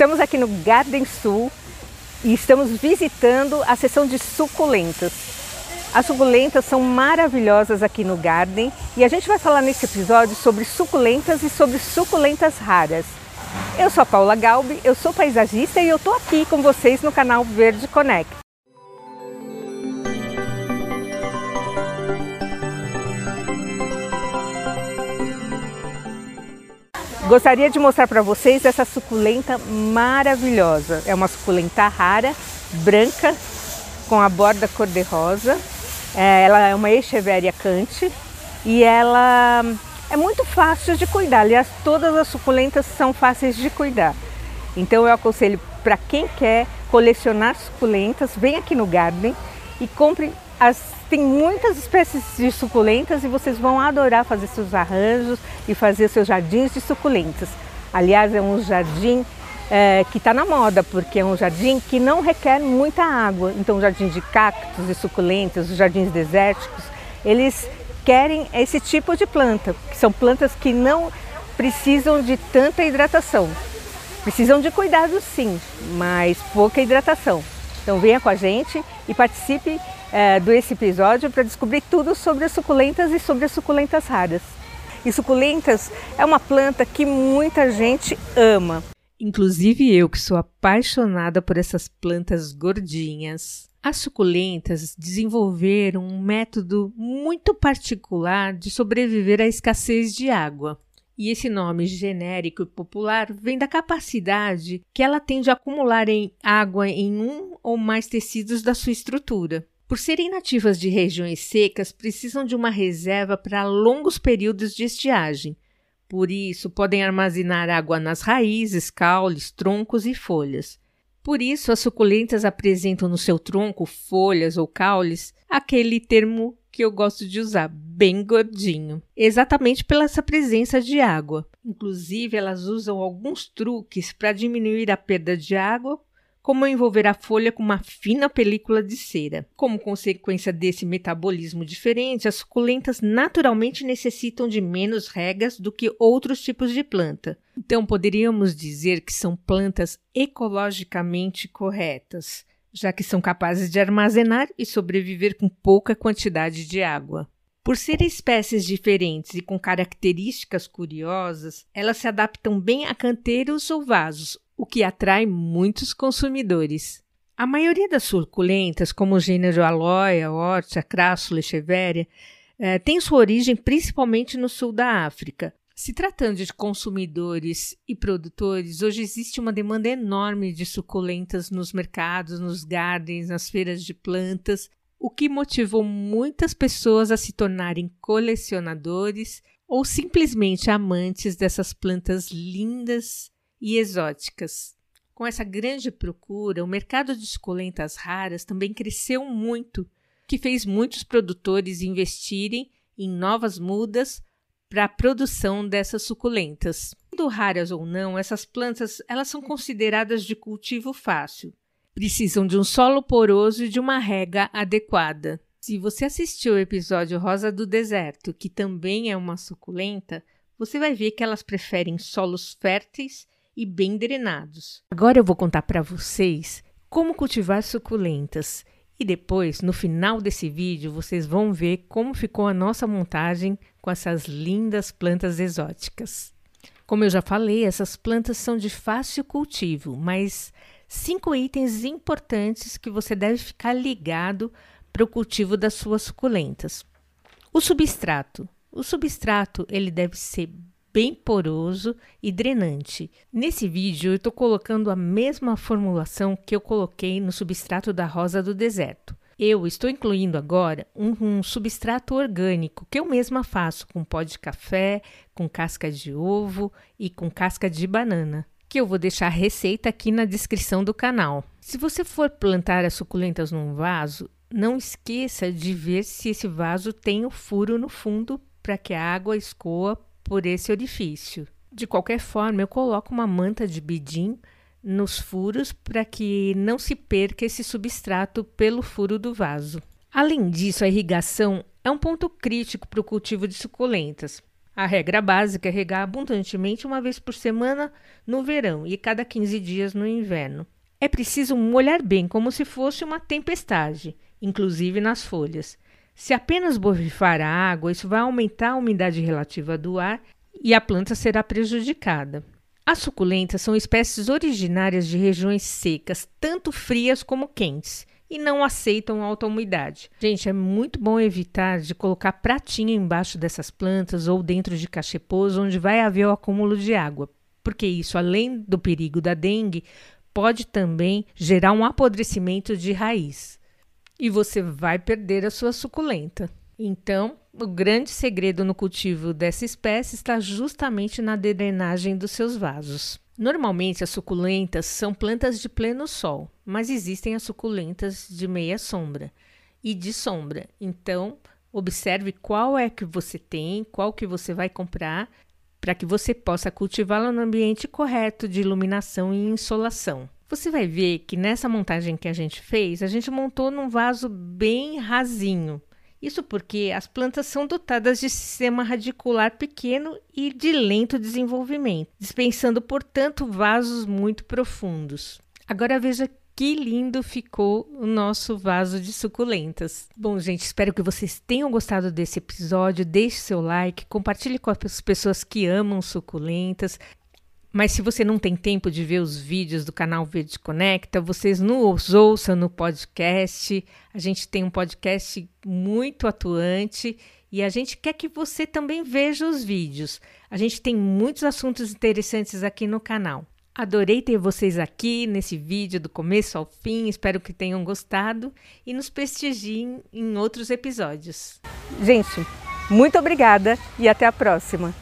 Estamos aqui no Garden Sul e estamos visitando a seção de suculentas. As suculentas são maravilhosas aqui no Garden e a gente vai falar nesse episódio sobre suculentas e sobre suculentas raras. Eu sou a Paula Galbi, eu sou paisagista e eu estou aqui com vocês no canal Verde Connect. Gostaria de mostrar para vocês essa suculenta maravilhosa. É uma suculenta rara, branca, com a borda cor-de-rosa. É, ela é uma Echeveria cante e ela é muito fácil de cuidar. Aliás, todas as suculentas são fáceis de cuidar. Então eu aconselho para quem quer colecionar suculentas, vem aqui no Garden e compre as tem muitas espécies de suculentas e vocês vão adorar fazer seus arranjos e fazer seus jardins de suculentas. Aliás, é um jardim é, que está na moda, porque é um jardim que não requer muita água. Então, jardim de cactos e suculentas, os jardins desérticos, eles querem esse tipo de planta, que são plantas que não precisam de tanta hidratação. Precisam de cuidado sim, mas pouca hidratação. Então venha com a gente e participe é, desse episódio para descobrir tudo sobre as suculentas e sobre as suculentas raras. E suculentas é uma planta que muita gente ama. Inclusive eu, que sou apaixonada por essas plantas gordinhas. As suculentas desenvolveram um método muito particular de sobreviver à escassez de água. E esse nome genérico e popular vem da capacidade que ela tem de acumular em água em um ou mais tecidos da sua estrutura. Por serem nativas de regiões secas, precisam de uma reserva para longos períodos de estiagem. Por isso, podem armazenar água nas raízes, caules, troncos e folhas. Por isso, as suculentas apresentam no seu tronco, folhas ou caules, aquele termo que eu gosto de usar, bem gordinho, exatamente pela essa presença de água. Inclusive, elas usam alguns truques para diminuir a perda de água como envolver a folha com uma fina película de cera. Como consequência desse metabolismo diferente, as suculentas naturalmente necessitam de menos regas do que outros tipos de planta. Então, poderíamos dizer que são plantas ecologicamente corretas, já que são capazes de armazenar e sobreviver com pouca quantidade de água. Por serem espécies diferentes e com características curiosas, elas se adaptam bem a canteiros ou vasos, o que atrai muitos consumidores. A maioria das suculentas, como o gênero Aloia, Hortia, Crassula e eh, tem sua origem principalmente no sul da África. Se tratando de consumidores e produtores, hoje existe uma demanda enorme de suculentas nos mercados, nos gardens, nas feiras de plantas, o que motivou muitas pessoas a se tornarem colecionadores ou simplesmente amantes dessas plantas lindas e exóticas. Com essa grande procura, o mercado de suculentas raras também cresceu muito, que fez muitos produtores investirem em novas mudas para a produção dessas suculentas. Sendo raras ou não, essas plantas elas são consideradas de cultivo fácil. Precisam de um solo poroso e de uma rega adequada. Se você assistiu o episódio Rosa do Deserto, que também é uma suculenta, você vai ver que elas preferem solos férteis e bem drenados. Agora eu vou contar para vocês como cultivar suculentas e depois, no final desse vídeo, vocês vão ver como ficou a nossa montagem com essas lindas plantas exóticas. Como eu já falei, essas plantas são de fácil cultivo, mas cinco itens importantes que você deve ficar ligado para o cultivo das suas suculentas. O substrato. O substrato ele deve ser bem poroso e drenante. Nesse vídeo eu estou colocando a mesma formulação que eu coloquei no substrato da rosa do deserto. Eu estou incluindo agora um, um, substrato orgânico que eu mesma faço com pó de café, com casca de ovo e com casca de banana, que eu vou deixar a receita aqui na descrição do canal. Se você for plantar as suculentas num vaso, não esqueça de ver se esse vaso tem o furo no fundo para que a água escoa por esse orifício. De qualquer forma, eu coloco uma manta de bidim nos furos para que não se perca esse substrato pelo furo do vaso. Além disso, a irrigação é um ponto crítico para o cultivo de suculentas. A regra básica é regar abundantemente uma vez por semana no verão e cada 15 dias no inverno. É preciso molhar bem, como se fosse uma tempestade, inclusive nas folhas. Se apenas borrifar a água, isso vai aumentar a umidade relativa do ar e a planta será prejudicada. As suculentas são espécies originárias de regiões secas, tanto frias como quentes, e não aceitam alta umidade. Gente, é muito bom evitar de colocar pratinha embaixo dessas plantas ou dentro de cachepôs onde vai haver o acúmulo de água, porque isso, além do perigo da dengue, pode também gerar um apodrecimento de raiz. E você vai perder a sua suculenta. Então, o grande segredo no cultivo dessa espécie está justamente na drenagem dos seus vasos. Normalmente, as suculentas são plantas de pleno sol, mas existem as suculentas de meia sombra e de sombra. Então, observe qual é que você tem, qual que você vai comprar, para que você possa cultivá-la no ambiente correto de iluminação e insolação. Você vai ver que nessa montagem que a gente fez, a gente montou num vaso bem rasinho, isso porque as plantas são dotadas de sistema radicular pequeno e de lento desenvolvimento, dispensando, portanto, vasos muito profundos. Agora veja que lindo ficou o nosso vaso de suculentas. Bom, gente, espero que vocês tenham gostado desse episódio. Deixe seu like, compartilhe com as pessoas que amam suculentas. Mas se você não tem tempo de ver os vídeos do canal Verde Conecta, vocês nos ouçam no podcast. A gente tem um podcast muito atuante e a gente quer que você também veja os vídeos. A gente tem muitos assuntos interessantes aqui no canal. Adorei ter vocês aqui nesse vídeo do começo ao fim. Espero que tenham gostado e nos prestigiem em outros episódios. Gente, muito obrigada e até a próxima.